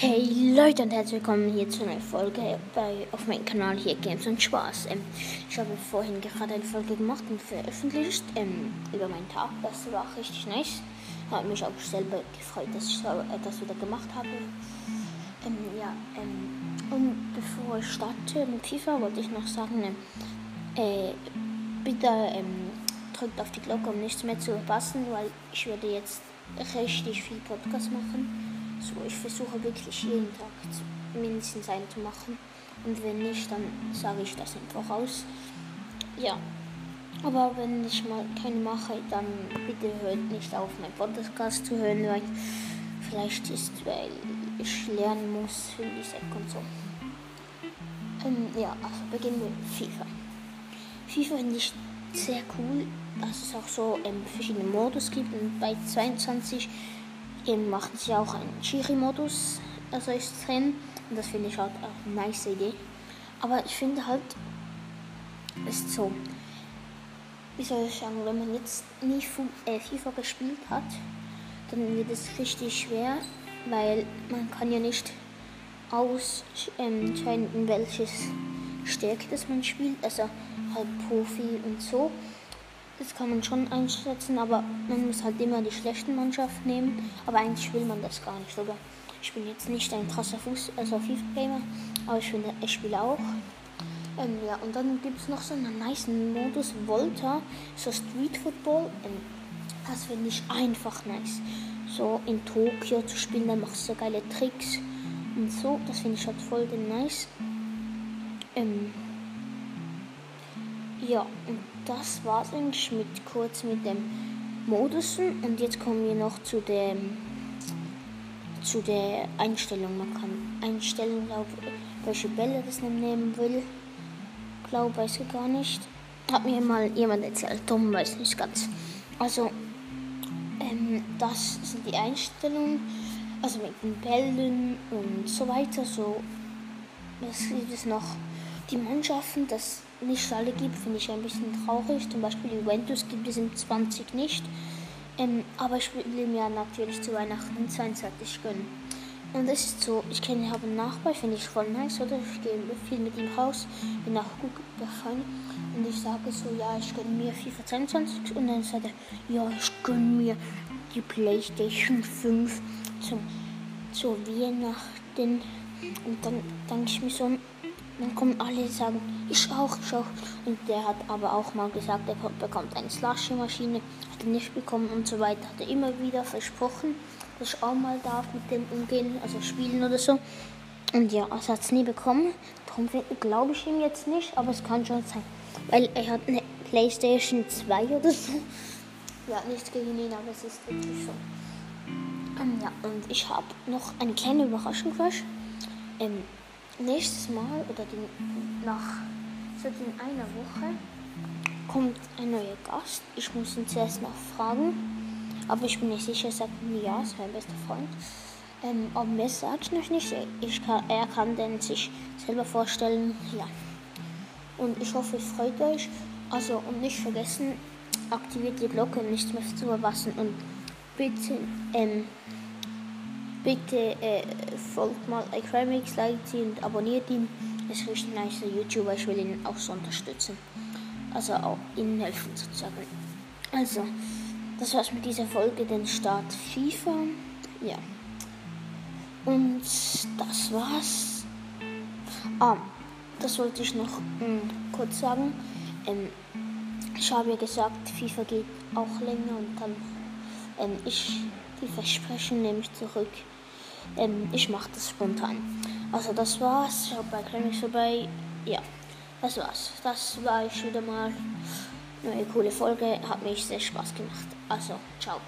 Hey Leute und herzlich willkommen hier zu einer Folge bei, auf meinem Kanal hier Games und Spaß. Ähm, ich habe vorhin gerade eine Folge gemacht und veröffentlicht ähm, über meinen Tag. Das war richtig nice. Hat mich auch selber gefreut, dass ich so, äh, das wieder gemacht habe. Ähm, ja, ähm, und bevor ich starte mit FIFA, wollte ich noch sagen, äh, bitte ähm, drückt auf die Glocke, um nichts mehr zu verpassen, weil ich werde jetzt richtig viel Podcast machen so, ich versuche wirklich jeden Tag mindestens einen zu machen. Und wenn nicht, dann sage ich das einfach aus. Ja. Aber wenn ich mal keine mache, dann bitte hört nicht auf, meinen Podcast zu hören, weil vielleicht ist, weil ich lernen muss für die Sek und so. Ähm, ja, also beginnen wir mit FIFA. FIFA finde ich sehr cool, dass es auch so ähm, verschiedene Modus gibt und bei 22 Eben machen sie auch einen Chiri-Modus, also ist drin. Und das finde ich halt auch eine nice Idee. Aber ich finde halt, ist so, wie soll ich sagen, wenn man jetzt nie äh, FIFA gespielt hat, dann wird es richtig schwer, weil man kann ja nicht ausentscheiden, welches Stärke das man spielt, also halt Profi und so. Das kann man schon einschätzen, aber man muss halt immer die schlechten Mannschaften nehmen. Aber eigentlich will man das gar nicht. Sogar ich bin jetzt nicht ein krasser Fuß, also FIFA-Gamer, aber ich finde, ich spiele auch. Ähm, ja, und dann gibt es noch so einen nice Modus, Volta, so Street Football. Ähm, das finde ich einfach nice. So in Tokio zu spielen, dann machst du so geile Tricks und so. Das finde ich halt voll nice. Ähm, ja, und das war's eigentlich mit kurz mit dem Modusen. Und jetzt kommen wir noch zu dem zu der Einstellung. Man kann einstellen, glaube welche Bälle das man nehmen will. Glaube, weiß ich gar nicht. Hat mir mal jemand erzählt, Tom weiß nicht ganz. Also, ähm, das sind die Einstellungen. Also mit den Bällen und so weiter. So, was gibt es noch? Die Mannschaften, das nicht alle gibt, finde ich ein bisschen traurig. Zum Beispiel Juventus gibt es im 20 nicht. Ähm, aber ich will mir natürlich zu Weihnachten 22 gönnen. Und es ist so, ich kenne, habe einen Nachbar, finde ich voll nice, oder? Ich gehe viel mit ihm raus, bin auch gut befreundet. Und ich sage so, ja, ich gönne mir FIFA 22. Und dann sagt er, ja, ich gönne mir die Playstation 5 zum, zu Weihnachten. Und dann denke ich mir so, dann kommen alle sagen, ich auch, ich auch. Und der hat aber auch mal gesagt, er bekommt eine Slushy-Maschine, hat er nicht bekommen und so weiter. Hat er immer wieder versprochen, dass ich auch mal darf mit dem umgehen, also spielen oder so. Und ja, also hat es nie bekommen. Darum glaube ich ihm jetzt nicht, aber es kann schon sein. Weil er hat eine Playstation 2 oder so. Ja, nichts gegen ihn, aber es ist wirklich so. Ähm, ja, und ich habe noch eine kleine Überraschung für euch. Ähm, nächstes Mal oder den, nach so in einer Woche kommt ein neuer Gast. Ich muss ihn zuerst noch fragen, aber ich bin nicht sicher, er sagt mir ja, ist mein bester Freund. Ähm, aber sage ich noch nicht. Ich kann, er kann den sich selber vorstellen. Ja. Und ich hoffe, es freut euch. Also, und nicht vergessen, aktiviert die Glocke, nichts mehr zu verpassen. Und bitte, ähm, Bitte äh, folgt mal iCrimix, liked ihn und abonniert ihn. Er ist richtig nice YouTuber, ich will ihn auch so unterstützen. Also auch ihnen helfen sozusagen. Also, das war's mit dieser Folge, den Start FIFA. Ja. Und das war's. Ah, das wollte ich noch mh, hm, kurz sagen. Ähm, ich habe ja gesagt, FIFA geht auch länger und dann ähm, ich die Versprechen nehme ich zurück. Ähm, ich mache das spontan. Also das war's. Schaut bei Climax vorbei. Ja, das war's. Das war ich wieder mal. Eine coole Folge. Hat mich sehr Spaß gemacht. Also, ciao.